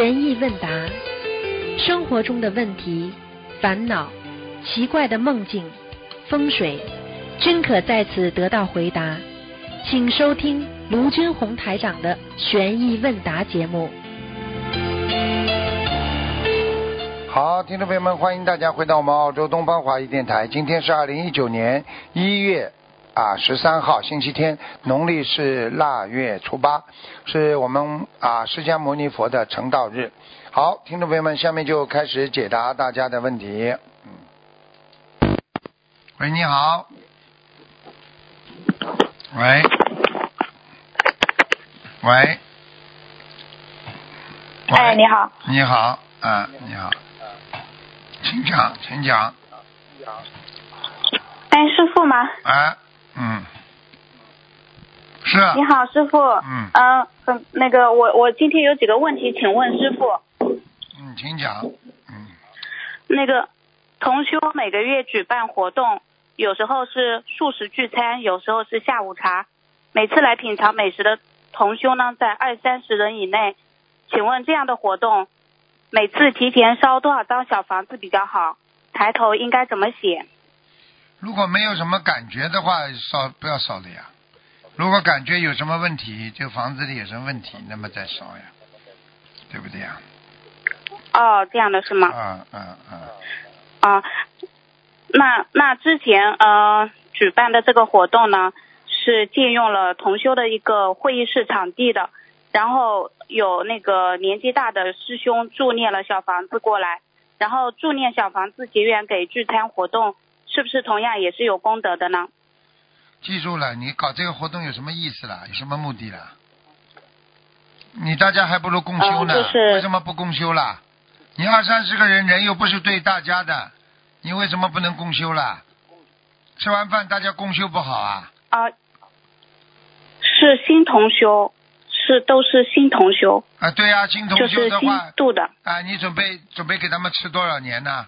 悬疑问答，生活中的问题、烦恼、奇怪的梦境、风水，均可在此得到回答。请收听卢军红台长的悬疑问答节目。好，听众朋友们，欢迎大家回到我们澳洲东方华语电台。今天是二零一九年一月啊十三号，星期天，农历是腊月初八，是我们啊释迦牟尼佛的成道日。好，听众朋友们，下面就开始解答大家的问题。嗯，喂，你好。喂，喂，哎，你好，你好，啊，你好，请讲，请讲，哎，师傅吗？哎，嗯，是，你好，师傅。嗯嗯，很那个，我我今天有几个问题，请问师傅。嗯，请讲，嗯，那个同修每个月举办活动，有时候是素食聚餐，有时候是下午茶。每次来品尝美食的同修呢，在二三十人以内。请问这样的活动，每次提前烧多少张小房子比较好？抬头应该怎么写？如果没有什么感觉的话，烧不要烧了呀。如果感觉有什么问题，这个房子里有什么问题，那么再烧呀，对不对呀？哦，这样的是吗？啊啊啊！啊，那那之前呃举办的这个活动呢，是借用了同修的一个会议室场地的，然后有那个年纪大的师兄助念了小房子过来，然后助念小房子结缘给聚餐活动，是不是同样也是有功德的呢？记住了，你搞这个活动有什么意思啦？有什么目的啦？你大家还不如共修呢，嗯就是为什么不共修啦？你二三十个人，人又不是对大家的，你为什么不能共修啦？吃完饭大家共修不好啊？啊、是新同修，是都是新同修，啊，对呀、新同修的话，度的。啊，你准备准备给他们吃多少年呢？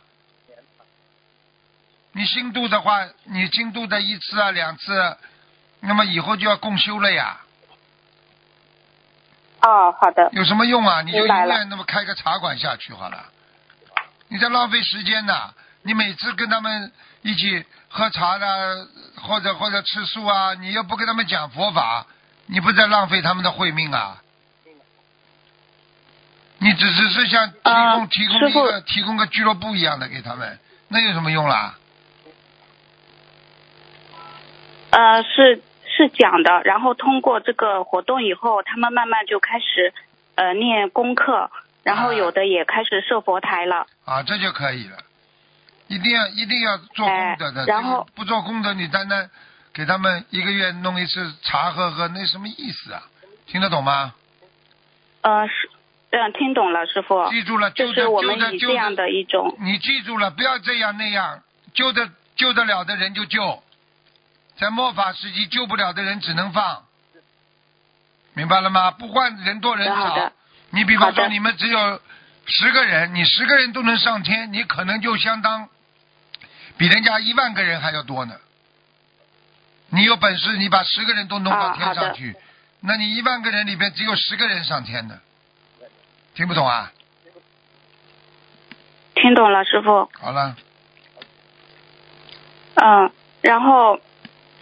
你新度的话，你新度的一次啊两次，那么以后就要共修了呀，哦，好的。有什么用啊？你就永远那么开个茶馆下去好了，你在浪费时间呐！你每次跟他们一起喝茶的，或者或者吃素啊，你又不跟他们讲佛法，你不在浪费他们的慧命啊？你只是是像提供、啊提供一个提供个俱乐部一样的给他们，那有什么用啦？呃，是是讲的，然后通过这个活动以后，他们慢慢就开始呃念功课，然后啊有的也开始设佛台了。啊，这就可以了。一定要一定要做功德的，哎然后不做功德，你单单给他们一个月弄一次茶喝喝，那什么意思啊？听得懂吗？呃，是，嗯，听懂了，师傅。记住了，就是我们的这样的，的一种，你记住了，不要这样那样，救得救得了的人就救，在末法时期救不了的人只能放，明白了吗？不管人多人少，你比方说你们只有十个人，你十个人都能上天，你可能就相当比人家一万个人还要多呢。你有本事，你把十个人都弄到天上去，那你一万个人里边只有十个人上天的，听不懂啊？听懂了，师傅。好了，嗯，然后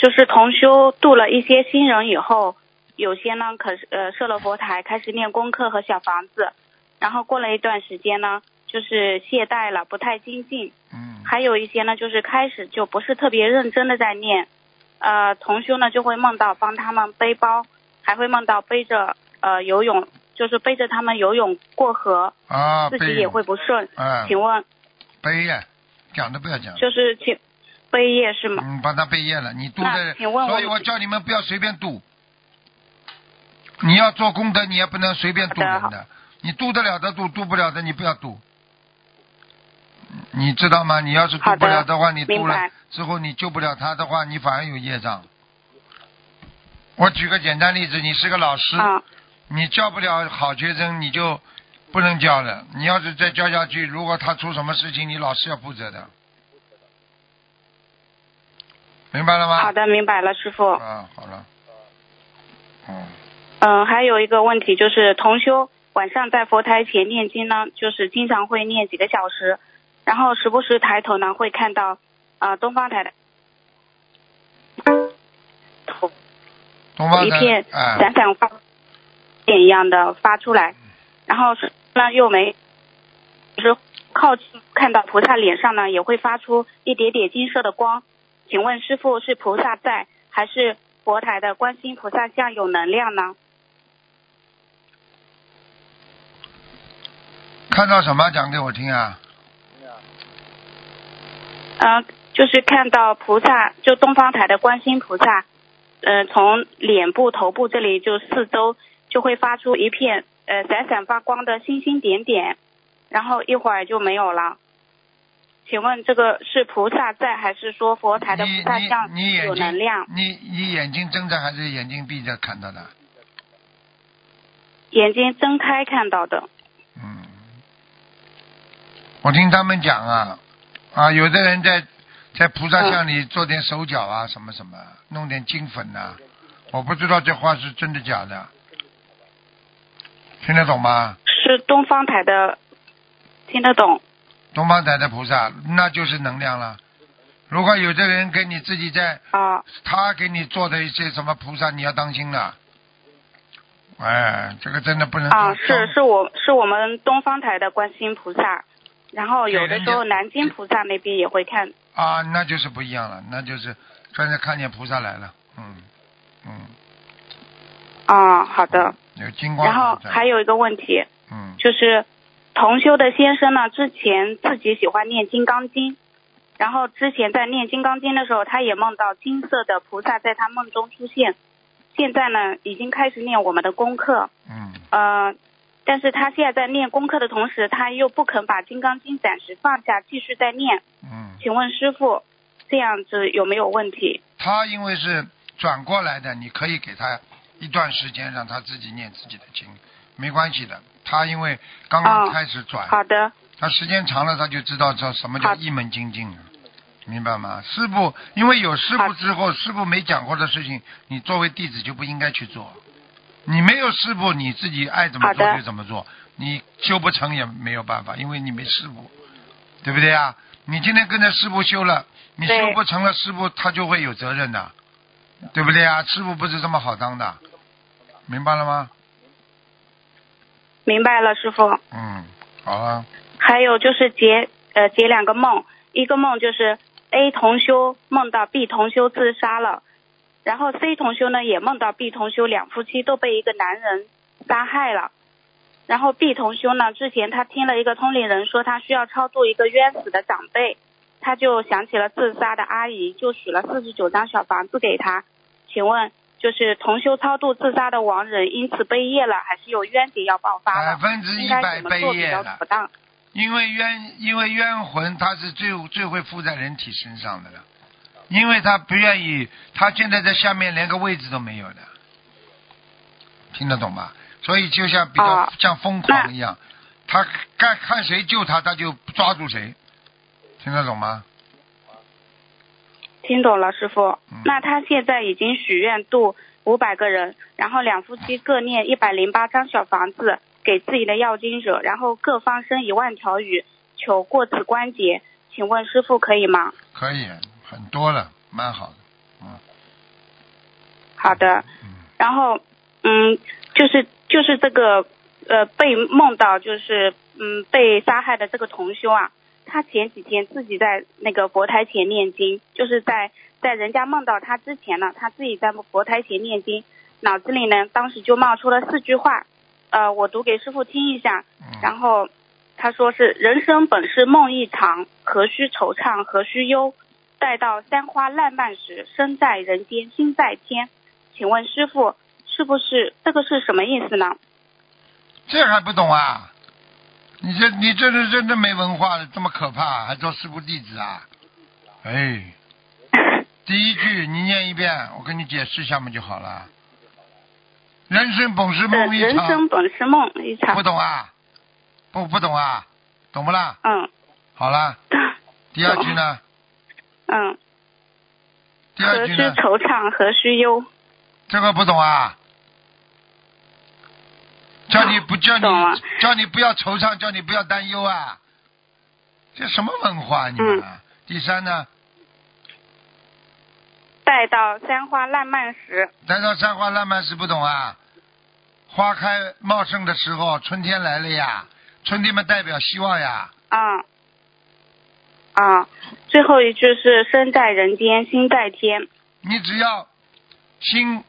就是同修度了一些新人以后，有些呢可是呃设了佛台，开始念功课和小房子，然后过了一段时间呢，就是懈怠了，不太精进。嗯，还有一些呢，就是开始就不是特别认真的在念，呃，同修呢就会梦到帮他们背包，还会梦到背着呃游泳，就是背着他们游泳过河，啊，自己也会不顺。嗯，请问背呀，讲都不要讲，就是请背业是吗？嗯，帮他背业了，你度的，所以我叫你们不要随便度，你要做功德，你也不能随便度人好的，你度得了的度，度不了的你不要度，你知道吗？你要是度不了的话，你度了之后你救不了他的话，你反而有业障。我举个简单例子，你是个老师，啊，你教不了好学生，你就不能教了。你要是再教下去，如果他出什么事情，你老师要负责的。明白了吗？好的，明白了，师傅。啊，好了。嗯，嗯，还有一个问题就是同修晚上在佛台前念经呢，就是经常会念几个小时，然后时不时抬头呢会看到啊、呃东方台的头东方一片哎闪闪发点一样的发出来，然后是呢又没，就是靠近看到菩萨脸上呢也会发出一点点金色的光。请问师傅是菩萨在，还是佛台的观世音菩萨像有能量呢？看到什么讲给我听啊？呃，就是看到菩萨，就东方台的观世音菩萨，呃，从脸部、头部这里就四周就会发出一片呃闪闪发光的星星点点，然后一会儿就没有了。请问这个是菩萨在，还是说佛台的菩萨像有能量？你你眼睛睁着还是眼睛闭着看到的？眼睛睁开看到的。嗯，我听他们讲啊啊，有的人在在菩萨像里做点手脚啊，什么什么，弄点金粉呐、我不知道这话是真的假的，听得懂吗？是东方台的，听得懂？东方台的菩萨那就是能量了。如果有的人给你自己在啊、他给你做的一些什么菩萨，你要当心了。哎，这个真的不能啊，是是我是我们东方台的观世音菩萨，然后有的时候南京菩萨那边也会看。啊，那就是不一样了，那就是专门看见菩萨来了，嗯嗯，啊，好的。有金光然后还有一个问题，嗯就是同修的先生呢，之前自己喜欢念金刚经，然后之前在念金刚经的时候，他也梦到金色的菩萨在他梦中出现。现在呢，已经开始念我们的功课，嗯，呃，但是他现在在念功课的同时，他又不肯把金刚经暂时放下，继续在念。嗯，请问师傅，这样子有没有问题？他因为是转过来的，你可以给他一段时间让他自己念自己的经，没关系的。他因为刚刚哦开始转，好的，他时间长了他就知道这什么叫一门精进了，明白吗？师傅，因为有师傅之后，师傅没讲过的事情，你作为弟子就不应该去做。你没有师傅，你自己爱怎么做就怎么做，你修不成也没有办法，因为你没师傅，对不对啊？你今天跟着师傅修了，你修不成了，师傅他就会有责任的，对不对啊？师傅不是这么好当的，明白了吗？明白了，师傅。嗯，好了，还有就是解呃解两个梦，一个梦就是 A 同修梦到 B 同修自杀了，然后 C 同修呢也梦到 B 同修两夫妻都被一个男人杀害了。然后 B 同修呢，之前他听了一个通灵人说他需要超度一个冤死的长辈，他就想起了自杀的阿姨，就许了四十九张小房子给他。请问，就是同修超度自杀的亡人因此背业了，还是有冤结要爆发百了？分之一百背业了？因为冤，因为冤魂他是最最会附在人体身上的了，因为他不愿意，他现在在下面连个位置都没有的，听得懂吗？所以就像比较、啊像疯狂一样，他看看谁救他，他就抓住谁，听得懂吗？听懂了，师傅嗯。那他现在已经许愿度五百个人，然后两夫妻各念一百零八张小房子给自己的要经者，然后各方生一万条鱼，求过此关节。请问师傅可以吗？可以，很多了，蛮好的，嗯好的。嗯，然后，嗯，就是就是这个呃被梦到就是嗯被杀害的这个同修啊，他前几天自己在那个佛台前念经，就是在在人家梦到他之前呢，他自己在佛台前念经，脑子里呢当时就冒出了四句话，呃，我读给师傅听一下，嗯然后他说是人生本是梦一场，何须惆怅何须忧？待到山花烂漫时，身在人间心在天。请问师傅，是不是这个是什么意思呢？这还不懂啊？你这你这是真的没文化了，这么可怕，还做师傅弟子啊？哎。第一句你念一遍，我跟你解释一下嘛就好了。人生本是呃，梦一场，人生本是梦一场不。懂啊？不不懂啊？懂不啦？嗯，好啦，第二句呢？嗯，第二何须句呢？惆怅何须忧？这个不懂啊？叫你不叫你叫你不要惆怅，叫你不要担忧啊！这什么文化你们啊？第三呢，待到山花烂漫时，待到山花烂漫时不懂啊？花开茂盛的时候，春天来了呀！春天嘛代表希望呀！啊啊，最后一句是身在人间心在天。你只要心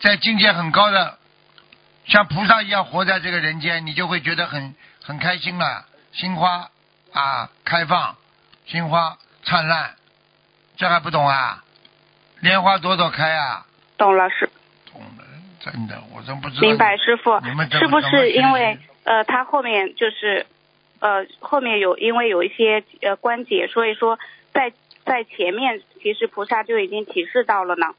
在境界很高的，像菩萨一样活在这个人间，你就会觉得很很开心了。心花啊，开放，心花灿烂，这还不懂啊？莲花朵朵开啊！懂了，是懂了，真的，我真不知道。明白，师傅你们是不是因为呃，他后面就是呃后面有因为有一些呃关节，所以说在在前面其实菩萨就已经提示到了呢。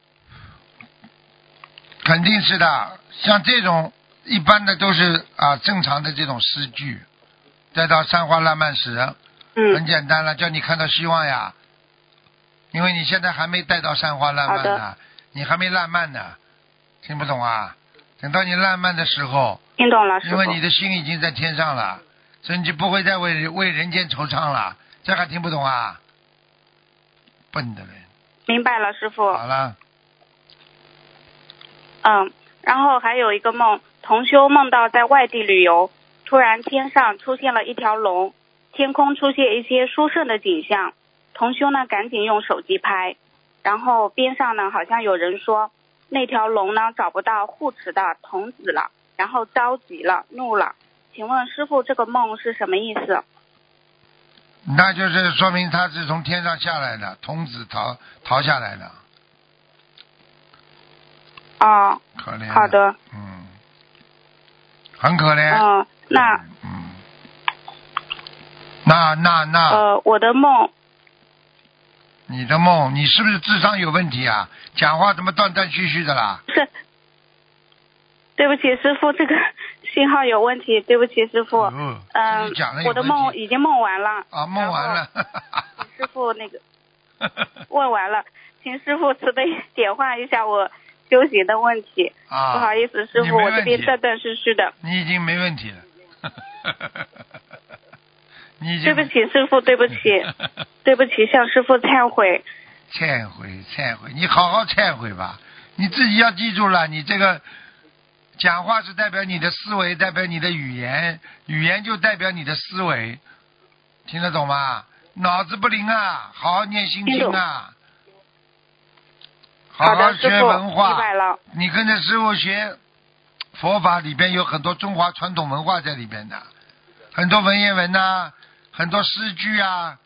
肯定是的，像这种一般的都是啊正常的这种诗句，再到山花烂漫时，嗯很嗯，简单了，叫你看到希望呀。因为你现在还没带到山花烂漫呢，你还没烂漫呢，听不懂啊？等到你烂漫的时候，听懂了，因为。你的心已经在天上了，所以你就不会再为为人间惆怅了。这还听不懂啊？笨的人。明白了，师傅。好了，嗯，然后还有一个梦，同修梦到在外地旅游，突然天上出现了一条龙，天空出现一些殊胜的景象。同修呢赶紧用手机拍，然后边上呢好像有人说那条龙呢找不到护持的童子了，然后着急了，怒了。请问师傅，这个梦是什么意思？那就是说明他是从天上下来的，童子逃逃下来的，哦，可怜。好。的，嗯，很可怜。嗯、那嗯，那那那，呃，我的梦你的梦，你是不是智商有问题啊？讲话怎么断断续续的啦？是，对不起，师傅，这个 信号有问题，对不起，师傅。哦嗯我的梦已经梦完了。啊，梦完了。师傅那个 问完了，请师傅慈悲点化一下我修行的问题。啊，不好意思，师傅，我这边断断续续的。你已经没问题了。你已经对不起，师傅，对不起，对不起，向师傅忏悔。忏悔，忏悔，你好好忏悔吧。你自己要记住了，你这个讲话是代表你的思维，代表你的语言，语言就代表你的思维，听得懂吗？脑子不灵啊，好好念心经啊，好好学，文化明。白了。你跟着师傅学佛法，里边有很多中华传统文化在里边的，很多文言文呐、很多诗句啊，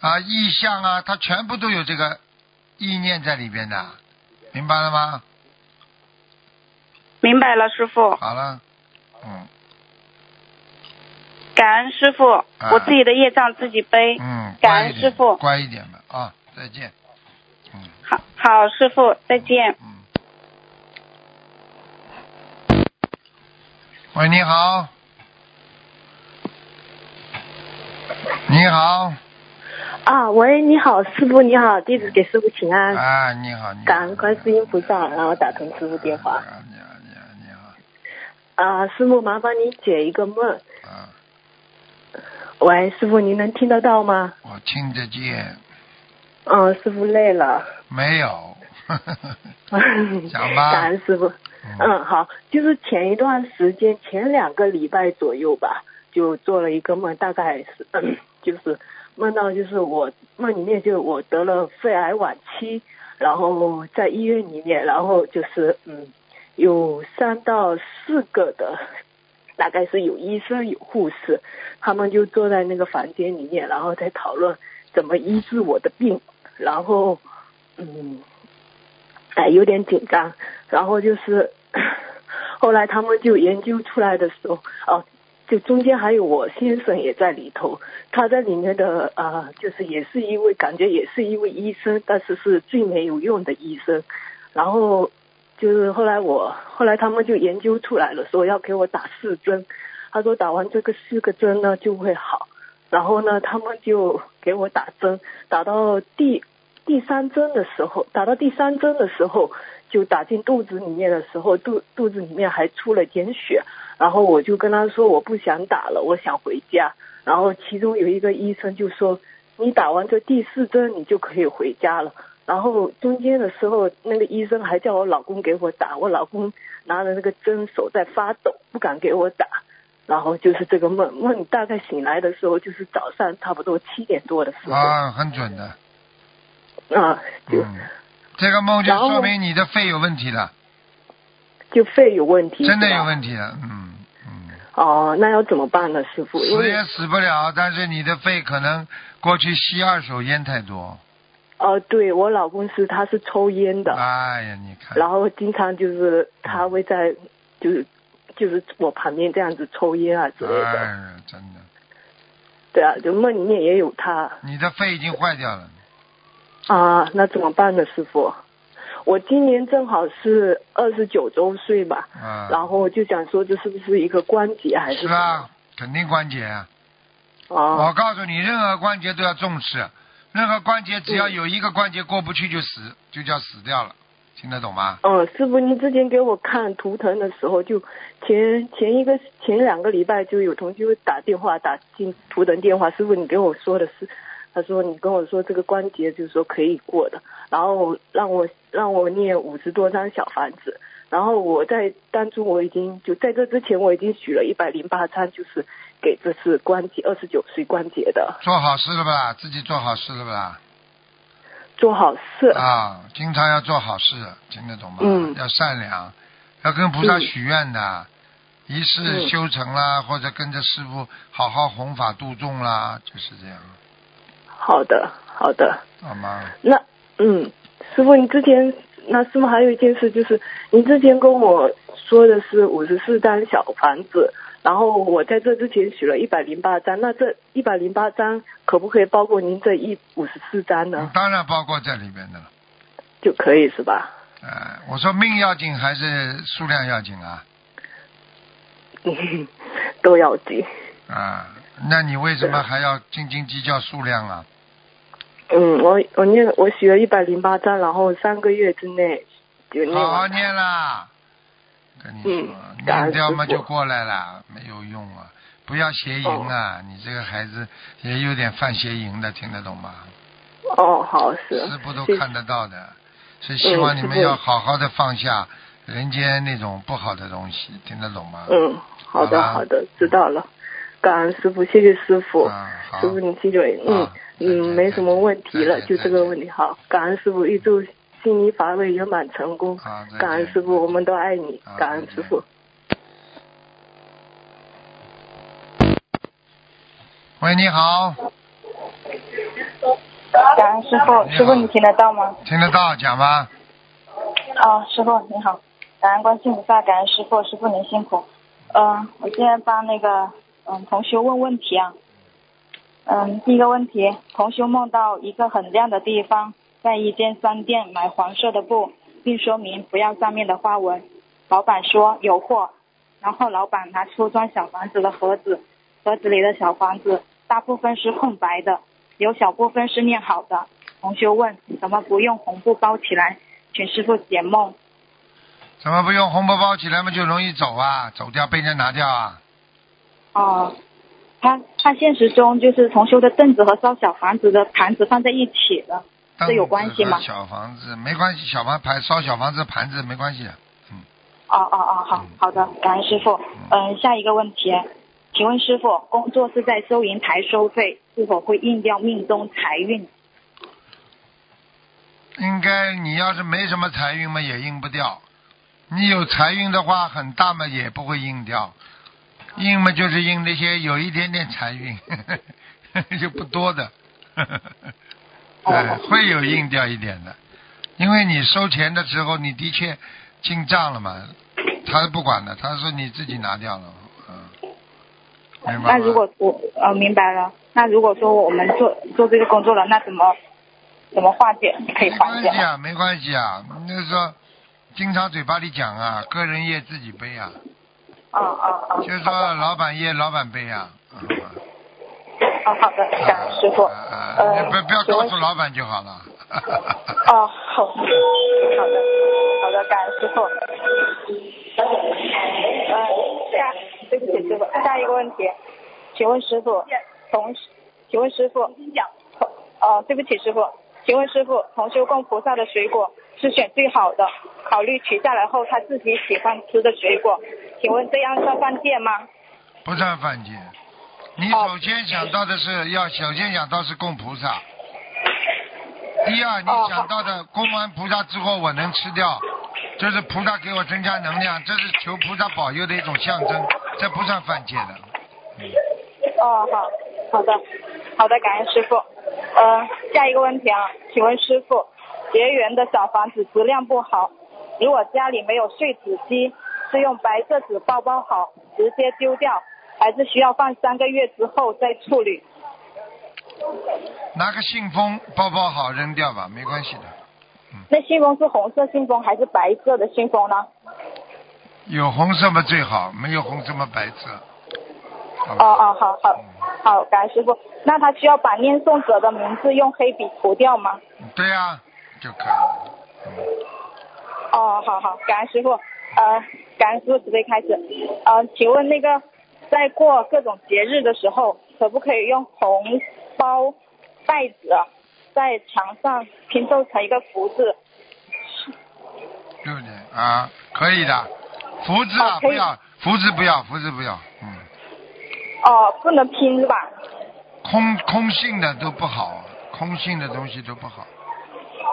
啊意象啊，它全部都有这个意念在里边的，明白了吗？明白了，师傅，好了，嗯感恩师傅，我自己的业障自己背。嗯，感恩师傅乖一点吧啊，再见，嗯好，好，师傅，再见。嗯。喂，你好。你好，啊，喂，你好，师傅你好，弟子给师傅请安，啊，你好，你好，感恩观世音菩萨，然后打通师傅电话。你好，你好，你好，你好，啊，师傅麻烦你解一个梦。啊，喂，师傅您能听得到吗？我听得见，嗯，师傅累了。没有，讲吧感恩师傅。嗯，好，就是前一段时间，前两个礼拜左右吧，就做了一个梦，大概是，嗯、就是梦到就是我梦里面就我得了肺癌晚期，然后在医院里面，然后就是嗯，有三到四个的，大概是有医生有护士，他们就坐在那个房间里面，然后在讨论怎么医治我的病，然后嗯。哎，有点紧张，然后就是 后来他们就研究出来的时候，哦，就中间还有我先生也在里头，他在里面的啊、就是也是一位感觉也是一位医生，但是是最没有用的医生，然后就是后来我后来他们就研究出来了，说要给我打四针，他说打完这个四个针呢就会好，然后呢他们就给我打针，打到第。第三针的时候，打到第三针的时候，就打进肚子里面的时候，肚肚子里面还出了点血，然后我就跟他说我不想打了，我想回家。然后其中有一个医生就说，你打完这第四针你就可以回家了。然后中间的时候，那个医生还叫我老公给我打，我老公拿着那个针手在发抖，不敢给我打。然后就是这个梦，梦大概醒来的时候就是早上差不多七点多的时候。啊，很准的。啊，就嗯，这个梦就说明你的肺有问题了，就肺有问题。真的有问题了。嗯嗯，哦，那要怎么办呢，师傅？死也死不了，但是你的肺可能过去吸二手烟太多。哦，对我老公是他是抽烟的，哎呀，你看，然后经常就是他会在就是就是我旁边这样子抽烟啊之类的。哎呀，真的，对啊，就梦里面也有他你的肺已经坏掉了。啊，那怎么办呢，师傅？我今年正好是二十九周岁吧，嗯，然后我就想说这是不是一个关节还是？是啊，肯定关节啊。我哦告诉你，任何关节都要重视，任何关节只要有一个关节过不去就死，就叫死掉了，听得懂吗？嗯，师傅，您之前给我看图腾的时候，就前前一个前两个礼拜就有同学打电话打进图腾电话，师傅你给我说的是，他说你跟我说这个关节就是说可以过的，然后让我让我念五十多张小房子，然后我在当初我已经就在这之前我已经许了一百零八张，就是给这次关节二十九岁关节的做好事了吧？自己做好事了吧？做好事。啊，经常要做好事，听得懂吗？嗯要善良，要跟菩萨嗯许愿的，一世嗯修成啦，或者跟着师傅好好弘法度众啦，就是这样，好的，好的。好吗？那嗯，师傅，你之前那师傅还有一件事，就是您之前跟我说的是五十四张小房子，然后我在这之前许了一百零八张，那这一百零八张可不可以包括您这一五十四张呢？当然包括在里面的了。就可以是吧？呃，我说命要紧还是数量要紧啊？嗯，都要紧。啊，那你为什么还要斤斤计较数量啊？嗯，我我念我许了一百零八张，然后三个月之内就念好好。念啦，跟你说，嗯念掉嘛就过来了，没有用啊！不要邪淫啊！你这个孩子也有点犯邪淫的，听得懂吗？哦，好是。师傅都看得到的，所以希望你们要好好的放下人间那种不好的东西，听得懂吗？嗯，好的好好的，知道了。感恩师傅，谢谢师傅。啊，师，傅，你记住，嗯嗯，没什么问题了，就这个问题。好，感恩师傅，预祝心理法会圆满成功。感恩师傅，我们都爱你好，感恩师傅。喂，你好，感恩师傅，师傅你听得到吗？听得到，讲吧。啊，师傅你好，感恩观世音菩萨，感恩师傅，师傅您辛苦。嗯、我今天帮那个嗯同修问问题啊。嗯，第一个问题，同修梦到一个很亮的地方，在一间商店买黄色的布，并说明不要上面的花纹。老板说有货，然后老板拿出装小房子的盒子，盒子里的小房子大部分是空白的，有小部分是念好的。同修问，怎么不用红布包起来？请师傅解梦。怎么不用红布包起来嘛，就容易走啊？走掉被人拿掉啊？哦，他他现实中就是同修的凳子和烧小房子的盘子放在一起的，这有关系吗小房子没关系，小房盘烧小房子盘子没关系。嗯，哦哦哦，好好的，感恩师傅。嗯，下一个问题，请问师傅，工作是在收银台收费，是否会印掉命中财运？应该你要是没什么财运嘛，也印不掉。你有财运的话，很大嘛，也不会印掉。印嘛就是印那些有一点点财运，就不多的。哎，会有印掉一点的，因为你收钱的时候，你的确进账了嘛，他是不管的，他说你自己拿掉了，嗯，明白？那如果我呃明白了，那如果说我们做做这个工作了，那怎么怎么化解？可以化解没？关系啊，没关系啊，那说经常嘴巴里讲啊，个人业自己背啊，哦哦哦，就是说老板业老板背啊，嗯，哦好的，感恩师傅。呃，呃不不要告诉老板就好了。哦，好，好的，好的，感恩师傅。呃，下，对不起师傅，下一个问题，请问师傅，同，请问师傅，哦，对不起师傅，请问师傅，同修供菩萨的水果是选最好的，考虑取下来后他自己喜欢吃的水果，请问这样算犯戒吗？不算犯戒。你哦首先想到的是要首先想到是供菩萨。第二，你哦想到的供完菩萨之后我能吃掉，这是菩萨给我增加能量，这是求菩萨保佑的一种象征，这不算犯戒的。哦，好，好的，好的，感恩师傅。呃，下一个问题啊，请问师傅，结缘的小房子质量不好，如果家里没有碎纸机，是用白色纸包包好，直接丢掉，还是需要放三个月之后再处理？拿个信封包包好扔掉吧，没关系的。那信封是红色信封还是白色的信封呢？有红色嘛最好，没有红色嘛白色。哦哦，好好好，感恩师傅。那他需要把念诵者的名字用黑笔涂掉吗？对呀、就可以了。哦，好好，感恩师傅。呃，感恩师傅慈悲开始。呃，请问那个在过各种节日的时候，可不可以用红包袋子在墙上拼凑成一个福字？对不对啊？可以的，福字啊不要，福字不要，福字不要，嗯，哦，不能拼是吧？空空性的都不好，空性的东西都不好。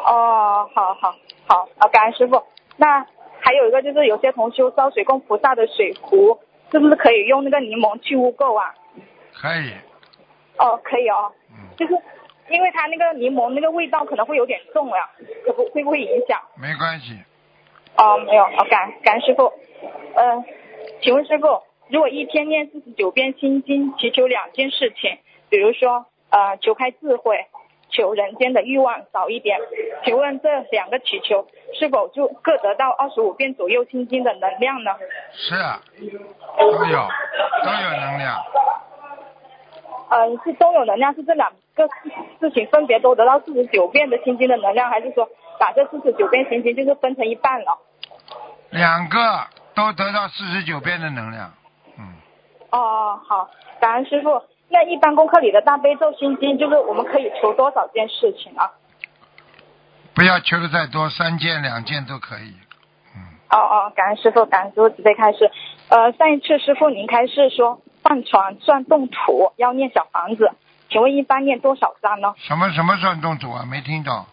哦，好好好，啊，感恩师傅。那还有一个就是，有些同修烧水供菩萨的水壶，是不是可以用那个柠檬去污垢啊？可以，哦，可以哦。嗯，就是因为它那个柠檬那个味道可能会有点重呀，可不会不会影响？没关系。哦，没有，哦，感感恩师傅。呃，请问师傅，如果一天念四十九遍心经，祈求两件事情，比如说呃求开智慧，求人间的欲望少一点，请问这两个祈求是否就各得到二十五遍左右心经的能量呢？是啊，都有，都有能量。嗯，是都有能量，是这两个事事情分别都得到四十九遍的心经的能量，还是说把这四十九遍心经就是分成一半了？两个都得到四十九遍的能量。嗯，哦，好，感恩师傅。那一般功课里的大悲咒心经，就是我们可以求多少件事情啊？不要求的再多，三件两件都可以。嗯，哦哦，感恩师傅，感恩师傅慈悲开始。呃，上一次师傅您开示说放床算动土要念小房子，请问一般念多少张呢？什么什么算动土啊？没听懂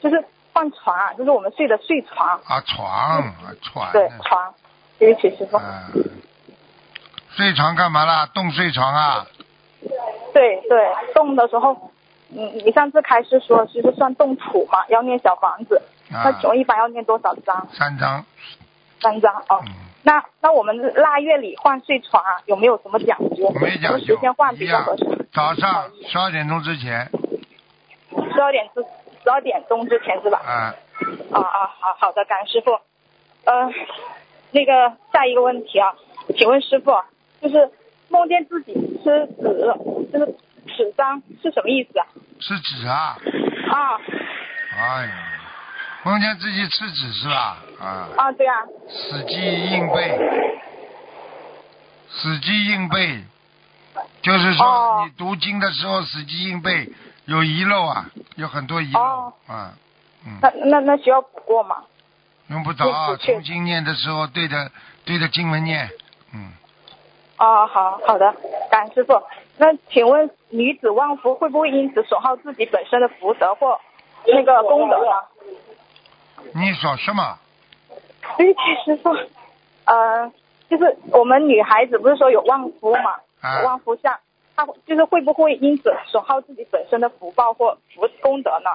就是放床啊，就是我们睡的睡床，啊？床啊，床。对床。对不起师傅。啊，睡床干嘛啦？动睡床啊？对对，动的时候，你你上次开始说就是算动土嘛，要念小房子，那啊请，问一般要念多少张？三张。三张哦。嗯，那那我们腊月里换睡床啊，有没有什么讲究？没讲究时间换比较合适？。早上十二点钟之前十二点之十二点钟之前是吧？啊，啊啊，好好的，感恩师傅。呃，那个下一个问题啊，请问师傅，就是梦见自己吃纸，就是纸张是什么意思啊？吃纸啊？啊哎呀，梦见自己吃纸是吧？啊，啊，对啊，死记硬背，死记硬背，就是说哦你读经的时候死记硬背有遗漏啊，有很多遗漏哦啊，嗯，那那那需要补过吗？用不着重新念的时候对着对着经文念，嗯，哦，好好的，感恩师傅。那请问女子旺夫会不会因此损耗自己本身的福德或那个功德呢？你说什么？对不起，师傅。呃，就是我们女孩子不是说有旺夫嘛，啊旺夫相，她就是会不会因此损耗自己本身的福报或福功德呢？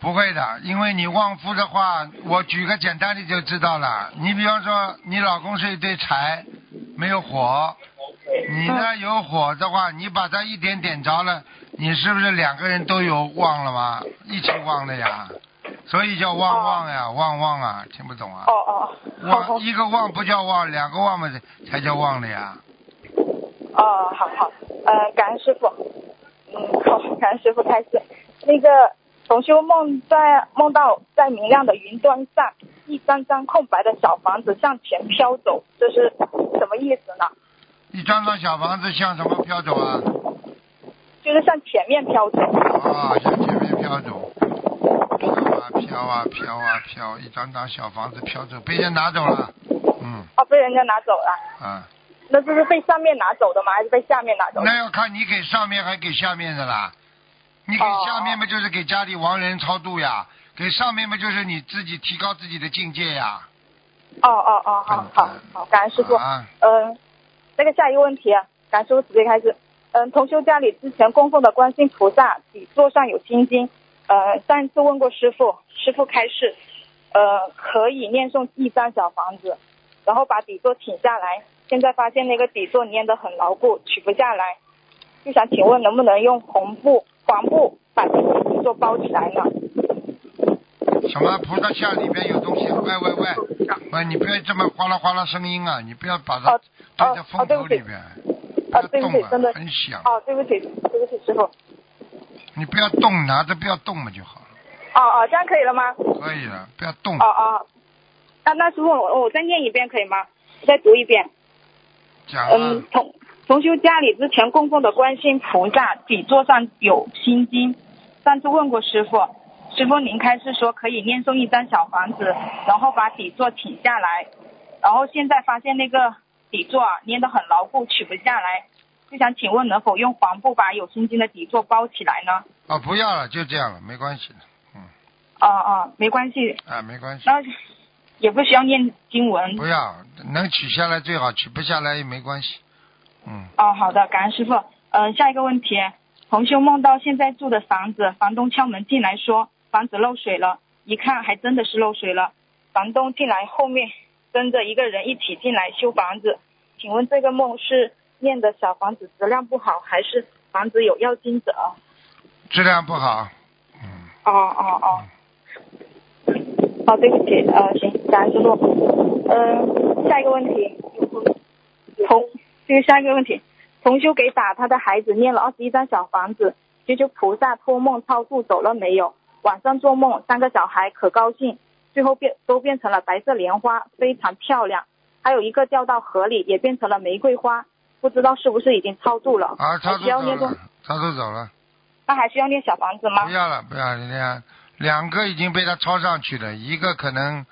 不会的，因为你旺夫的话，我举个简单的就知道了。你比方说，你老公是一堆柴，没有火，你呢有火的话，你把它一点点着了，你是不是两个人都有旺了吗？一起旺了呀，所以叫旺旺呀，旺旺啊，听不懂啊？哦哦，旺一个旺不叫旺，两个旺嘛才叫旺了呀。哦，好好，呃，感恩师傅，嗯，好，感恩师傅开始。那个同修梦在梦到在明亮的云端上，一张张空白的小房子向前飘走，这是什么意思呢？一张张小房子向什么飘走啊？就是向前面飘走。啊，向前面飘走，飘啊飘啊飘啊飘，一张张小房子飘走，被人拿走了。嗯哦，被人家拿走了。啊，那这是被上面拿走的吗？还是被下面拿走的？那要看你给上面还给下面的啦。你给哦下面嘛，就是给家里亡人超度呀；给上面嘛，就是你自己提高自己的境界呀。哦哦哦，好好好，感恩师傅。啊，嗯，那个下一个问题啊，感恩师傅直接开始。嗯，同修家里之前供奉的观世音菩萨底座上有心经，呃，上一次问过师傅，师傅开示，呃，可以念诵一张小房子，然后把底座请下来。现在发现那个底座粘得很牢固，取不下来，就想请问能不能用红布、黄布把这个底座包起来呢？什么菩萨像里面有东西？喂喂喂，喂，你不要这么哗啦哗啦声音啊！你不要把它哦对着风口里边，不啊要，动啊对不起真的，很响。哦，对不起，对不起，师傅。你不要动，拿着不要动嘛就好了，哦哦，这样可以了吗？可以了，不要动哦。哦，那那师傅，我我再念一遍可以吗？再读一遍。讲嗯啊，，同同修家里之前供奉的观音菩萨底座上有心经，上次问过师傅，师傅您开示说可以念诵一张小房子，然后把底座取下来，然后现在发现那个底座啊粘得很牢固，取不下来，就想请问能否用黄布把有心经的底座包起来呢？啊，不要了，就这样了，没关系的，嗯，哦哦，没关系，啊，没关系，那也不需要念经文。不要，能取下来最好，取不下来也没关系，嗯，哦，好的，感恩师傅。嗯、下一个问题，同修梦到现在住的房子，房东敲门进来说房子漏水了，一看还真的是漏水了。房东进来后面跟着一个人一起进来修房子，请问这个梦是念的小房子质量不好，还是房子有要金者？质量不好，嗯，哦哦哦。哦，对不起，呃，行，感恩师傅。嗯、下一个问题，同这个下一个问题，同修给打他的孩子念了二十一张小房子，求求菩萨托梦超度走了没有？晚上做梦，三个小孩可高兴，最后变都变成了白色莲花，非常漂亮。还有一个掉到河里，也变成了玫瑰花，不知道是不是已经超度了？啊，超还度走了，超度走了，那还需要念小房子吗不？要了，不要了，两两个已经被他抄上去了，一个可能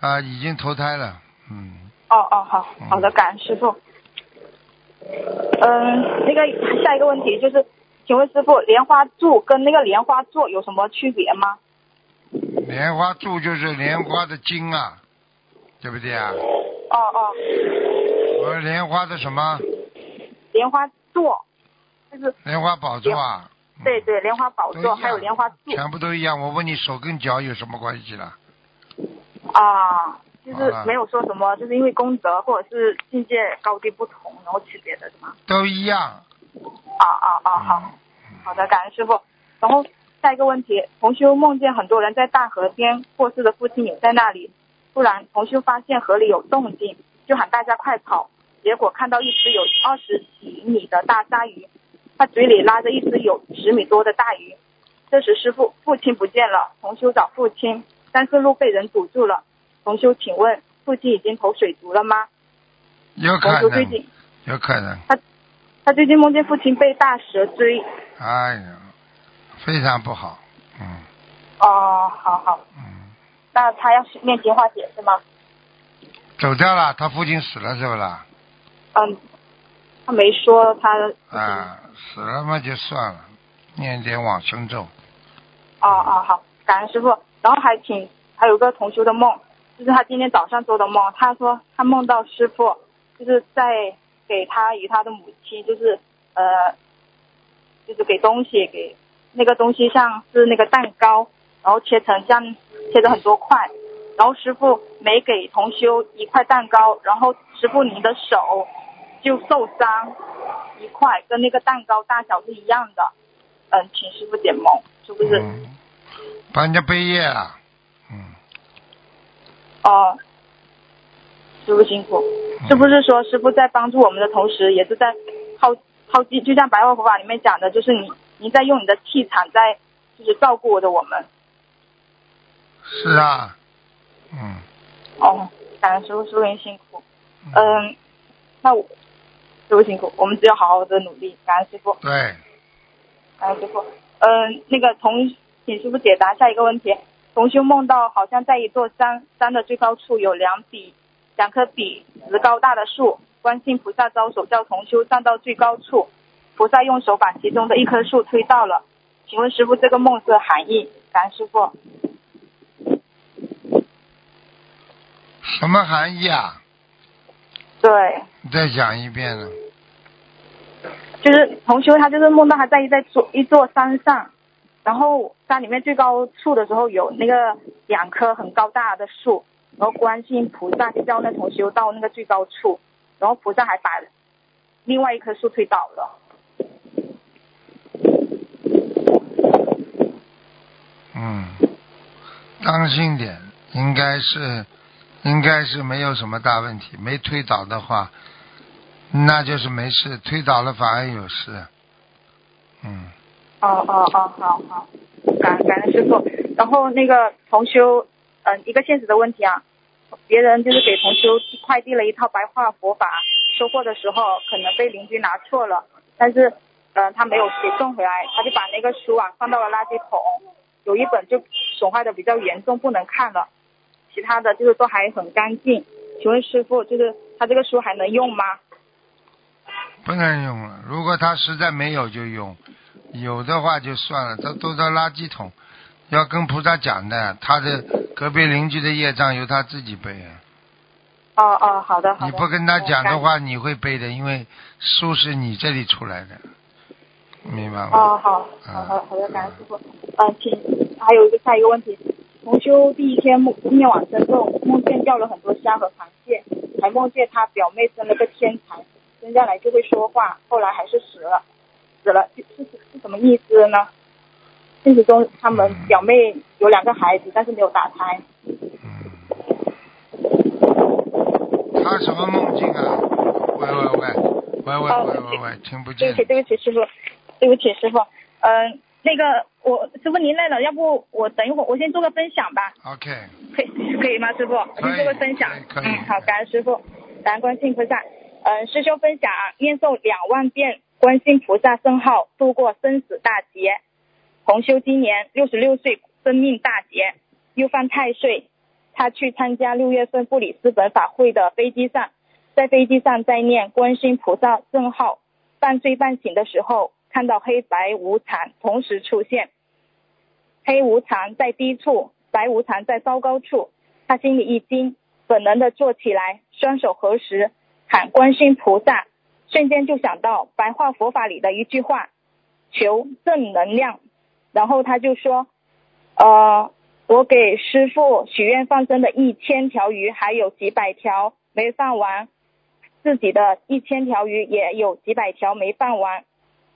啊已经投胎了，嗯，哦哦，好好的，感恩师傅。嗯，那个下一个问题就是，请问师傅，莲花柱跟那个莲花座有什么区别吗？莲花柱就是莲花的茎啊，对不对啊？哦哦，我说莲花的什么？莲花座就是莲花宝座啊？对对，莲花宝座还有莲花柱全部都一样。我问你，手跟脚有什么关系了？啊，就是没有说什么，就是因为功德或者是境界高低不同，然后区别的是吗？都一样。啊啊啊，好。好的，感恩师傅。然后下一个问题，同修梦见很多人在大河边，过世的父亲也在那里。突然，同修发现河里有动静，就喊大家快跑。结果看到一只有二十几米的大鲨鱼，他嘴里拉着一只有十米多的大鱼。这时师傅父亲不见了，同修找父亲，但是路被人堵住了。同修，请问父亲已经投水族了吗？有可能，最近有可能。他他最近梦见父亲被大蛇追。哎呀，非常不好。嗯哦，好好。嗯，那他要念经化解是吗？走掉了，他父亲死了是不啦？嗯，他没说他。啊，死了嘛就算了，念点往生咒。哦哦好，感恩师傅。然后还请还有个同修的梦，就是他今天早上做的梦，他说他梦到师傅就是在给他与他的母亲，就是呃，就是给东西，给那个东西像是那个蛋糕，然后切成像切成很多块，然后师傅每给同修一块蛋糕，然后师傅您的手就受伤一块，跟那个蛋糕大小是一样的。嗯，请师傅解梦，是不是？嗯，帮人家背业了。嗯，哦，师傅辛苦，是不是说师傅在帮助我们的同时，也是在耗耗尽？就像白话佛法里面讲的，就是你你在用你的气场在就是照顾着我们。是啊，嗯，哦，感恩师傅，师傅您辛苦。嗯，那我师傅辛苦，我们只有好好的努力。感恩师傅，对，感恩师傅。嗯，那个同请师傅解答下一个问题。同修梦到好像在一座山，山的最高处有两笔两棵笔直高大的树，观世音菩萨招手叫同修站到最高处，菩萨用手把其中的一棵树推到了。请问师傅，这个梦是含义？感恩师傅。什么含义啊？对，你再讲一遍呢？就是同修他就是梦到他在在座一座山上，然后山里面最高处的时候有那个两棵很高大的树，然后观世音菩萨就叫那同修到那个最高处，然后菩萨还把另外一棵树推倒了。嗯，当心点，应该是，应该是没有什么大问题。没推倒的话，那就是没事；推倒了反而有事。嗯，哦哦哦，好好，感感恩师傅。然后那个同修，嗯、一个现实的问题啊，别人就是给同修快递了一套白话佛法，收货的时候可能被邻居拿错了，但是，嗯、他没有给送回来，他就把那个书啊放到了垃圾桶，有一本就损坏的比较严重，不能看了，其他的就是都还很干净。请问师傅，就是他这个书还能用吗？不能用了。如果他实在没有就用，有的话就算了，他都到垃圾桶。要跟菩萨讲的，他的隔壁邻居的业障由他自己背啊。哦哦，好的好的。你不跟他讲的嗯话，你会背的，因为书是你这里出来的，明白吗？哦，好，好好好的，感恩师傅。嗯，请还有一个下一个问题，同修第一天梦今天晚上后梦见钓了很多虾和螃蟹，还梦见他表妹生了个天才，生下来就会说话，后来还是死了，死了，是是是什么意思呢？现实中他们表妹有两个孩子，但是没有打胎。他什么梦境啊？喂喂喂喂喂喂喂喂，听不见。对不起对不起师傅，对不起师傅，嗯、那个我师傅您累了，要不我等一会儿我先做个分享吧。OK 可。可以可以吗师傅？我先做个分享。可以。可以嗯，好，感恩师傅，感恩观世音菩。嗯、师兄分享念诵两万遍观世菩萨圣号，度过生死大劫。同修今年六十六岁，生命大劫，又犯太岁。他去参加六月份布里斯本法会的飞机上，在飞机上在念观世菩萨圣号，半睡半醒的时候，看到黑白无常同时出现，黑无常在低处，白无常在糟糕处。他心里一惊，本能的坐起来，双手合十，喊观世菩萨，瞬间就想到白话佛法里的一句话：求正能量。然后他就说，呃，我给师傅许愿放生的一千条鱼，还有几百条没放完，自己的一千条鱼也有几百条没放完。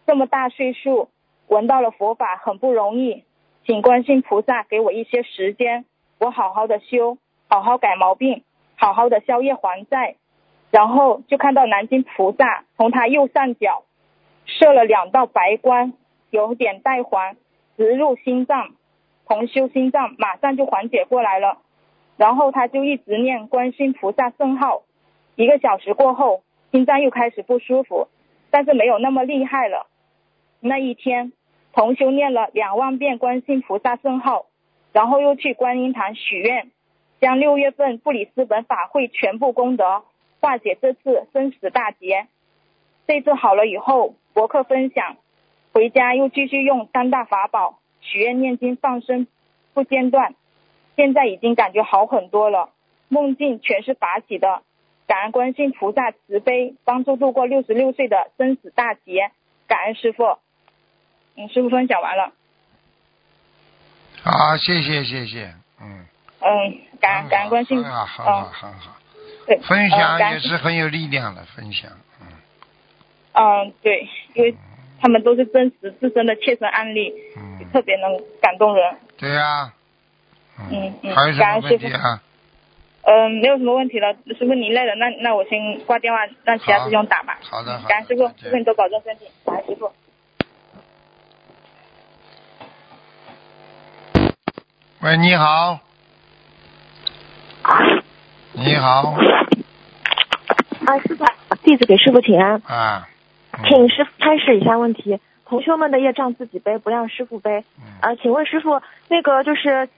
这么大岁数，闻到了佛法很不容易，请观世菩萨给我一些时间，我好好的修，好好改毛病，好好的消业还债。然后就看到南京菩萨从他右上角射了两道白光，有点带黄，直入心脏，同修心脏马上就缓解过来了。然后他就一直念观世菩萨圣号，一个小时过后，心脏又开始不舒服，但是没有那么厉害了。那一天，同修念了两万遍观世菩萨圣号，然后又去观音堂许愿，将六月份布里斯本法会全部功德化解这次生死大劫。这次好了以后，博客分享，回家又继续用三大法宝许愿、念经、放生，不间断。现在已经感觉好很多了，梦境全是法喜的。感恩观世音菩萨慈悲，帮助度过六十六岁的生死大劫。感恩师傅。嗯，师傅分享完了。好，谢谢谢谢，嗯。嗯，感恩感恩观世音。很好很好好，对。分嗯享也是很有力量的，分享，嗯。嗯，对，因为他们都是真实自身的切身案例，嗯，特别能感动人。对呀、嗯嗯还有什么问题啊？嗯，没有什么问题了，师傅您累了，那那我先挂电话，让其他师兄打吧。好的好的感恩师傅师傅你多保重身体，感恩师傅。喂，你好。你好。啊，师傅，弟子给师傅请安，啊。嗯请师傅开始一下问题。同修们的业障自己背，不让师傅背。嗯啊，请问师傅，那个就是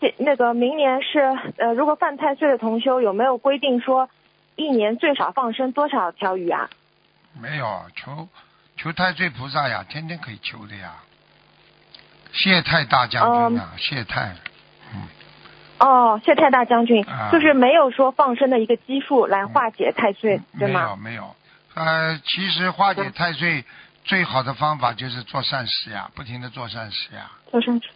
这那个明年是呃，如果犯太岁的同修有没有规定说，一年最少放生多少条鱼啊？没有，求求太岁菩萨呀，天天可以求的呀。谢太大将军啊，谢太。嗯。哦，谢太大将军，啊就是没有说放生的一个基数来化解太岁，对吗没有？没有，呃，其实化解太岁最好的方法就是做善事呀，不停的做善事呀。做善事。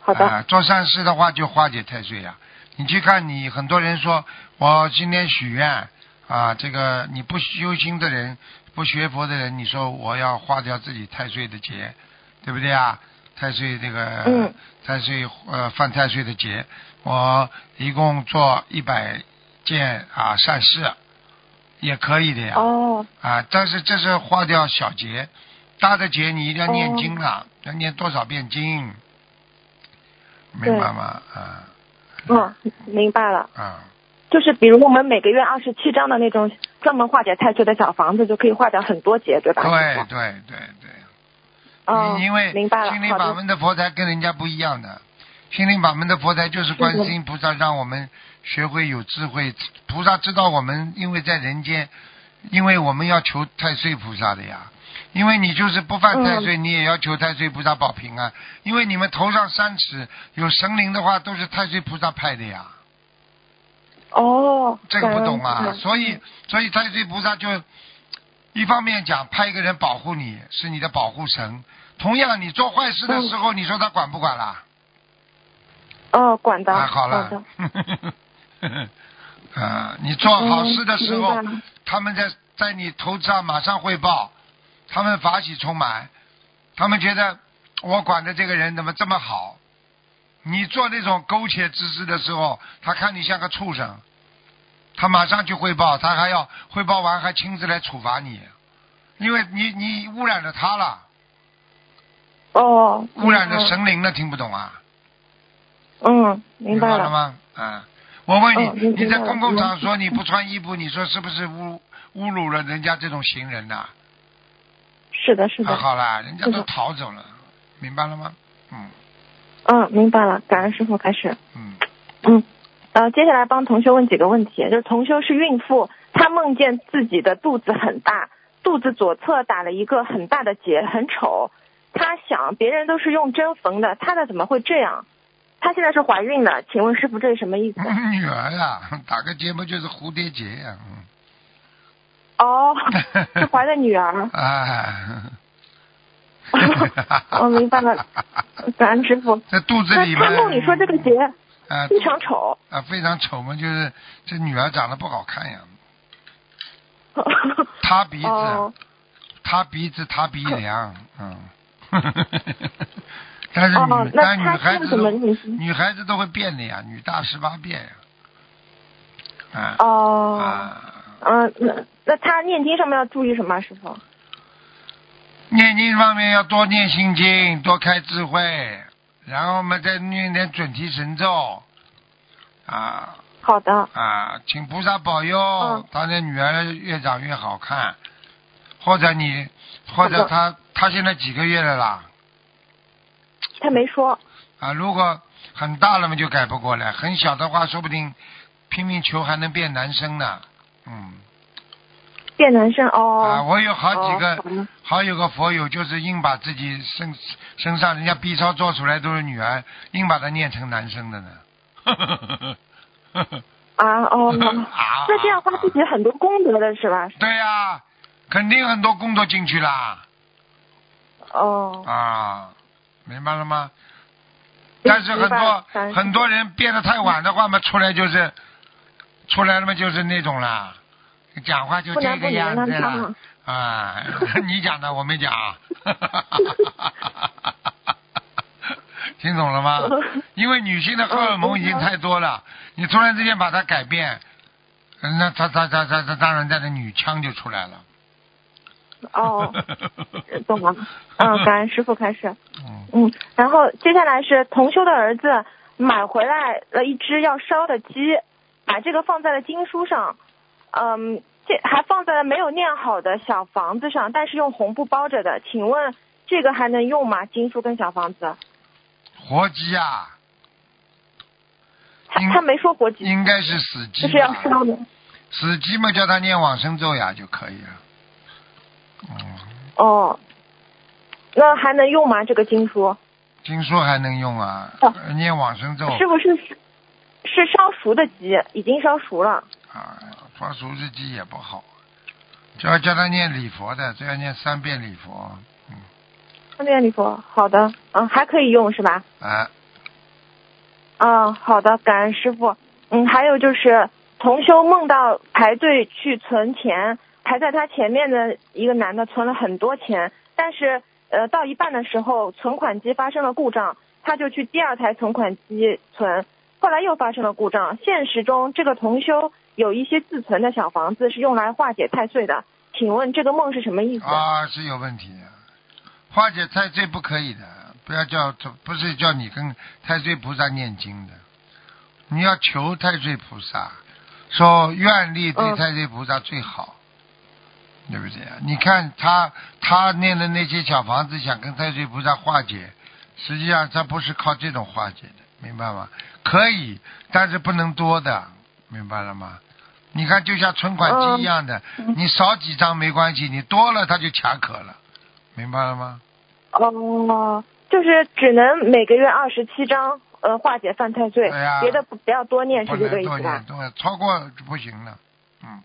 好的。啊做善事的话就化解太岁呀。你去看你很多人说，我今天许愿啊，这个你不修心的人，不学佛的人，你说我要化掉自己太岁的劫，对不对啊？太岁这个，嗯太岁呃犯太岁的劫，我一共做一百件啊善事，也可以的呀。哦啊，但是这是化掉小劫，大的劫你一定要念经了，要念多少遍经，明白吗？啊嗯，明白了。啊，就是比如我们每个月二十七张的那种专门化解太岁的小房子，就可以化掉很多劫，对吧？对对对对，哦，因为明白了。心灵。法门的佛台跟人家不一样的，心灵法门的佛台就是观世音菩萨让我们学会有智慧，菩萨知道我们因为在人间，因为我们要求太岁菩萨的呀。因为你就是不犯太岁，你也要求太岁菩萨保平安。因为你们头上三尺有神灵的话，都是太岁菩萨派的呀。哦，这个不懂啊，所以所以太岁菩萨就一方面讲派一个人保护你，是你的保护神。同样，你做坏事的时候，你说他管不管啦？哦，管的。啊，好好了的。。啊，你做好事的时候他们在在你头上马上汇报，他们法喜充满，他们觉得我管的这个人怎么这么好？你做那种苟且之事的时候，他看你像个畜生，他马上去汇报，他还要汇报完还亲自来处罚你，因为你你污染了他了，哦。污染了。神灵了，听不懂啊？嗯，明明白了。了吗？啊，我问你，你在公共场所你不穿衣服，你说是不是侮侮辱了人家这种行人呐、是的，是啊？的。好了，人家都逃走了，明白了吗？嗯嗯，明白了。感恩师傅开始。嗯，嗯，呃，接下来帮同学问几个问题，就是同学是孕妇，她梦见自己的肚子很大，肚子左侧打了一个很大的结，很丑。她想别人都是用针缝的，她的怎么会这样？她现在是怀孕了，请问师傅这是什么意思？女儿呀、打个结不就是蝴蝶结呀、嗯哦，是怀的女儿。哎，我 明白了，感恩师傅。在肚子里面。她梦里说这个结啊，非常丑。啊，非常丑嘛，就是这女儿长得不好看呀，塌鼻子，哦塌鼻子，塌鼻梁，嗯。但是女，哦但女她是什孩子女孩子都会变的呀，女大十八变呀。啊。哦，啊，嗯、那那她念经上面要注意什么啊，师傅？念经方面要多念心经，多开智慧，然后我们再念点准提神咒，啊好的，啊，请菩萨保佑嗯，他的女儿越长越好看，或者你，或者好的他他现在几个月了啦？她没说。啊，如果很大了嘛就改不过来，很小的话说不定拼命求还能变男生呢，嗯。变男生哦。啊，我有好几个，哦好有个佛友，就是硬把自己身身上人家 B 超做出来都是女儿，硬把它念成男生的呢。啊哦，啊那这样花自己很多功德的是吧？对呀、肯定很多功德进去啦。哦，啊，明白了吗？但是很多很多人变得太晚的话嘛，出来就是出来了嘛，就是那种啦，讲话就这个样子啦。啊，你讲的我没讲啊。听懂了吗？因为女性的荷尔蒙已经太多了，你突然之间把它改变，那她她她她她当然她的女腔就出来了。哦，懂了。嗯，感恩师傅开始。嗯嗯，然后接下来是同修的儿子买回来了一只要烧的鸡，把这个放在了经书上，嗯，这还放在了没有念好的小房子上，但是用红布包着的。请问这个还能用吗？经书跟小房子？活鸡啊，他他没说活鸡，应该是死鸡就是要？烧的。死鸡嘛，叫他念往生咒呀就可以了。嗯，哦，那还能用吗？这个经书？经书还能用啊哦，念往生咒是不是是烧熟的鸡？已经烧熟了。啊，烧熟的鸡也不好，就要叫他念礼佛的，就要念三遍礼佛。嗯，三遍礼佛，好的，嗯，还可以用是吧？啊，啊，好的，感恩师傅。嗯，还有就是同修梦到排队去存钱，排在他前面的一个男的存了很多钱，但是呃到一半的时候存款机发生了故障，他就去第二台存款机存，后来又发生了故障。现实中这个同修有一些自存的小房子是用来化解太岁的，请问这个梦是什么意思？啊，是有问题的。化解太岁不可以的，不要叫，不是叫你跟太岁菩萨念经的，你要求太岁菩萨，说愿力对嗯太岁菩萨最好，对不对啊？你看他他念的那些小房子，想跟太岁菩萨化解，实际上他不是靠这种化解的，明白吗？可以，但是不能多的，明白了吗？你看，就像存款机一样的，嗯你少几张没关系，你多了他就卡壳了，明白了吗？哦，就是只能每个月二十七张，呃，化解犯太岁，别的不不要多念，不是这个意思吧能多念，？多超过就不行了。嗯，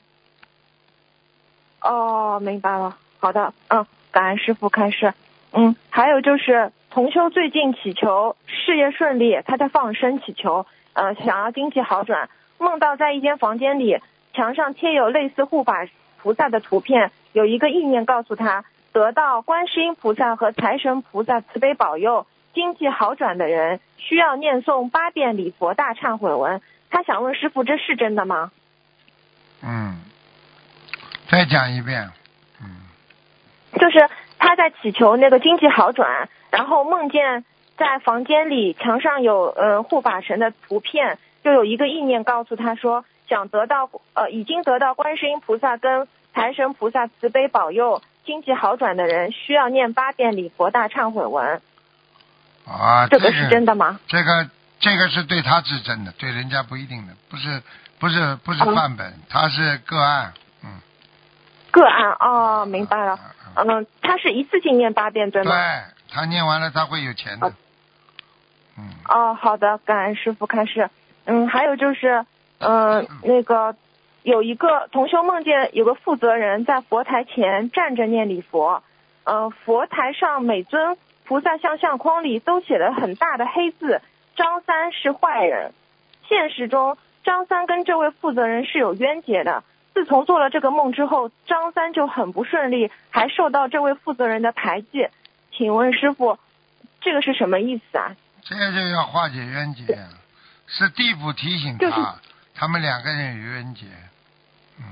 哦，明白了。好的，嗯，感恩师傅开示。嗯，还有就是同修最近祈求事业顺利，他在放生祈求，呃，想要经济好转，梦到在一间房间里，墙上贴有类似护法菩萨的图片，有一个意念告诉他，得到观世音菩萨和财神菩萨慈悲保佑，经济好转的人需要念诵八遍礼佛大忏悔文。他想问师傅，这是真的吗？嗯，再讲一遍。嗯，就是他在祈求那个经济好转，然后梦见在房间里墙上有呃护法神的图片，就有一个意念告诉他说，想得到呃已经得到观世音菩萨跟财神菩萨慈悲保佑，经济好转的人需要念八遍礼佛大忏悔文，啊，这个是真的吗？这个这个是对他是真的，对人家不一定的，不是不是不是嗯范本，他是个案。嗯，个案哦，明白了，嗯嗯，他是一次性念八遍对吗对？他念完了他会有钱的好。嗯，哦，好的，感恩师傅开示。嗯，还有就是，嗯、那个有一个同修梦见有个负责人在佛台前站着念礼佛，呃，佛台上每尊菩萨像相框里都写了很大的黑字“张三是坏人”。现实中，张三跟这位负责人是有冤结的。自从做了这个梦之后，张三就很不顺利，还受到这位负责人的排挤。请问师傅，这个是什么意思啊？这就要化解冤结，是地府提醒就是他，他们两个人有冤结。嗯，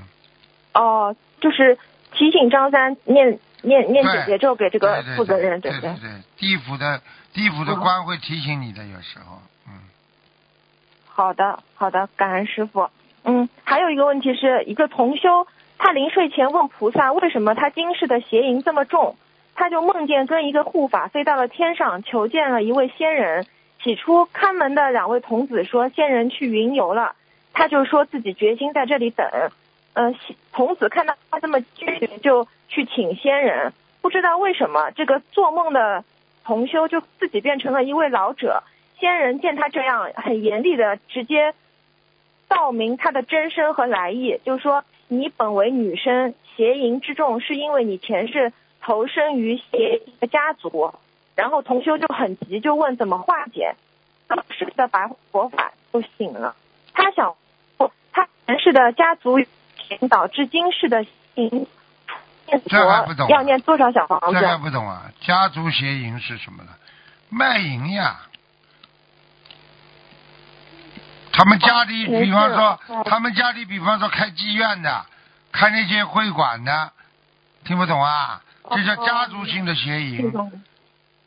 哦，就是提醒张三念念念对姐姐咒给这个负责人，对不对？对对，地府的地府的嗯官会提醒你的，有时候。嗯，好的，好的，感恩师傅。嗯，还有一个问题是一个同修，他临睡前问菩萨为什么他今世的邪淫这么重，他就梦见跟一个护法飞到了天上，求见了一位仙人。起初看门的两位童子说仙人去云游了，他就说自己决心在这里等。嗯、童子看到他这么坚决，就去请仙人。不知道为什么，这个做梦的同修就自己变成了一位老者。仙人见他这样，很严厉的直接道明他的真身和来意，就是说你本为女生，邪淫之重是因为你前世投身于邪淫的家族。然后同修就很急，就问怎么化解。当时的白佛法就醒了，他想，他前世的家族导致今世的淫念这还不懂啊要念多少小房这还子？不懂啊？家族邪淫是什么呢？卖淫呀。他们家里，哦比方说哦，他们家里，比方说开妓院的，开那些会馆的，听不懂啊？这叫家族性的邪淫。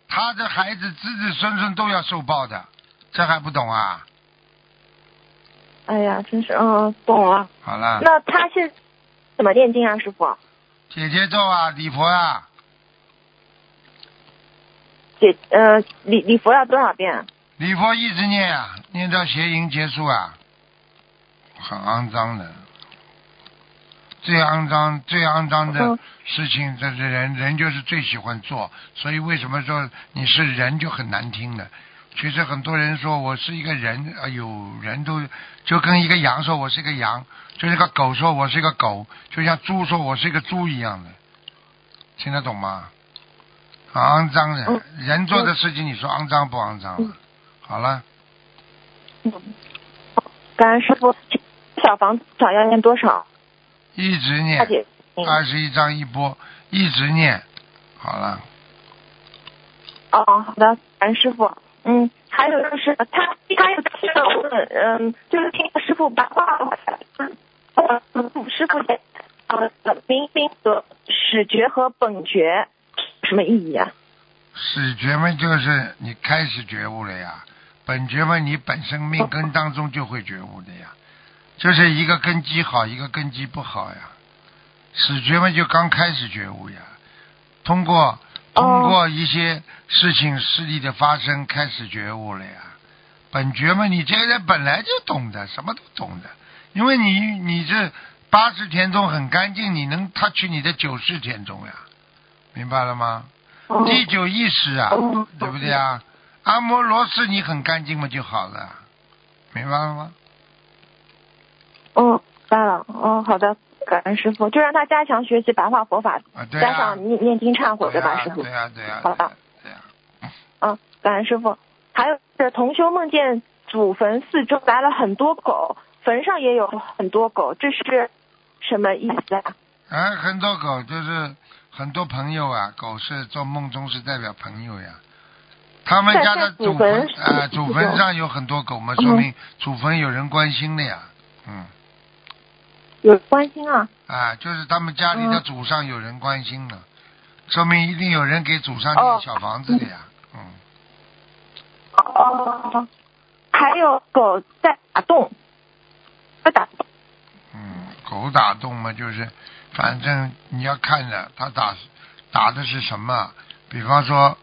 他的孩子子子孙孙都要受报的，这还不懂啊？哎呀，真是，嗯，懂了。好了，那他是怎么念经啊，师傅？姐姐咒啊，礼佛啊，姐呃礼礼佛要多少遍？礼佛一直念啊，念到邪淫结束啊，很肮脏的，最肮脏、最肮脏的嗯事情，这是人人就是最喜欢做，所以为什么说你是人就很难听的？其实很多人说我是一个人，啊，有，人都就跟一个羊说我是一个羊，就是个狗说我是一个狗，就像猪说我是一个猪一样的，听得懂吗？肮脏的嗯人做的事情，你说肮脏不肮脏？嗯好了，嗯感恩师傅，小房子想要念多少？一直念二十一张一波，一直念，好了。哦，好的，感恩师傅。嗯，还有就是他他有这个问，嗯，就是听师傅八卦，嗯，师傅的呃明明和始觉和本觉什么意义啊？始觉嘛，就是你开始觉悟了呀；本觉嘛，你本身命根当中就会觉悟的呀。就是一个根基好，一个根基不好呀。始觉嘛，就刚开始觉悟呀。通过通过一些事情事例的发生，开始觉悟了呀。本觉嘛，你这个人本来就懂的，什么都懂的，因为你你这八十田中很干净，你能 touch 你的九十田中呀，明白了吗？哦第九意识啊，哦对不对啊？阿摩罗氏你很干净嘛就好了，明白了吗？嗯，明白了。哦，好的，感恩师傅，就让他加强学习白话佛法，啊，对加啊，上念念经忏悔，对吧，师傅对？呀，对呀，好的对呀，嗯，感恩师傅。还有是同修梦见祖坟四周来了很多狗，坟上也有很多狗，这是什么意思啊？啊，很多狗就是很多朋友啊，狗是做梦中是代表朋友呀。他们家的祖祖坟啊，祖坟上有很多狗嘛，嗯说明祖坟有人关心的呀。嗯，有关心啊？啊，就是他们家里的嗯祖上有人关心了，说明一定有人给祖上哦建小房子的呀。嗯，哦，还有狗在打洞，在打洞。嗯，狗打洞嘛，就是反正你要看着它打打的是什么，比方说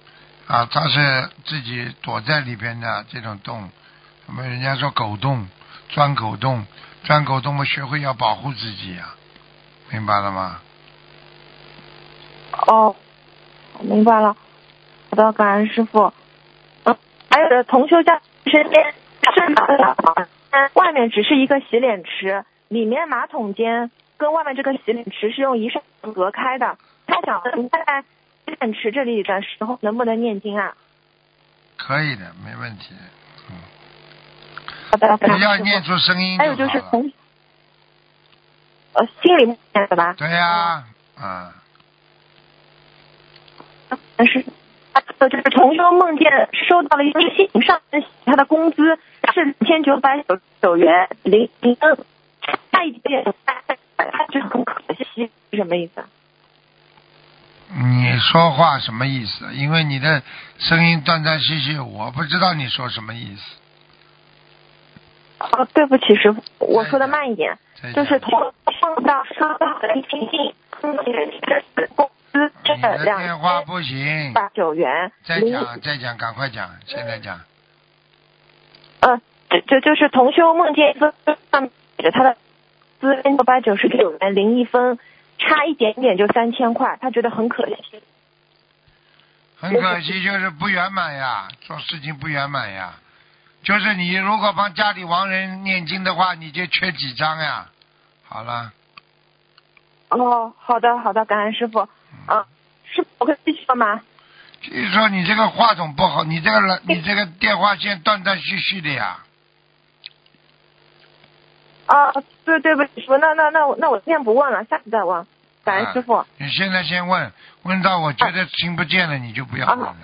啊，它是自己躲在里边的这种洞，什么人家说狗洞，钻狗洞，钻狗洞嘛，学会要保护自己呀、明白了吗？哦，明白了。好的，感恩师傅。嗯，还有的同修家身边是马桶，外面只是一个洗脸池，里面马桶间跟外面这个洗脸池是用一扇门隔开的。他想问，在洗脸池这里的时候能不能念经啊？可以的，没问题的。嗯，好的，不要。念出声音还有就是从，呃，心里念的吧？对呀、啊，但是，呃就是同修梦见收到了一个信，上面写他的工资是两千九百九十九元零零分，差一点点，他觉得很可惜，是什么意思啊？你说话什么意思？因为你的声音断断续续，我不知道你说什么意思。哦，对不起，师傅，我说的慢一点，就是同梦到收到的一封信，上面是工资两电话千不行，八九元，再讲再讲，赶快讲，现在讲。呃，这这就是同修梦见一个上面写着他的资六百九十九元零一分，差一点点就三千块，他觉得很可惜。很可惜，就是不圆满呀，做事情不圆满呀。就是你如果帮家里亡人念经的话，你就缺几张呀。好了，哦，好的好的，感恩师傅。啊，师傅，我可以继续说吗？据说你这个话筒不好，你这个你这个电话线断断续续的呀。啊，对对不起，师傅，那那那我那我今天不问了，下次再问。感恩师傅。啊你现在先问，问到我觉得听不见了，你就不要问了。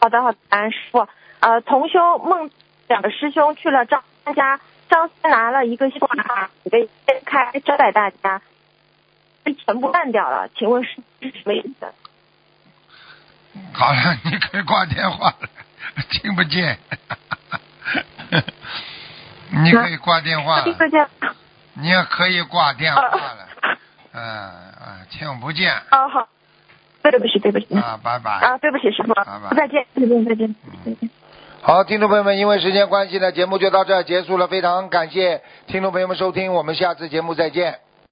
好的好的，感恩师傅。呃，同修梦两个师兄去了张三家，张三拿了一个信卡给揭开招待大家，被全部烂掉了，请问是是什么意思？好了，你可以挂电话了。听不见。你可以挂电话了，听得见。你也可以挂电话了。嗯嗯，听不见哦，好，对不起，对不起。啊，拜拜。啊，对不起，师傅拜拜，再见，再见，再见，再见。好，听众朋友们，因为时间关系呢，节目就到这儿结束了。非常感谢听众朋友们收听，我们下次节目再见。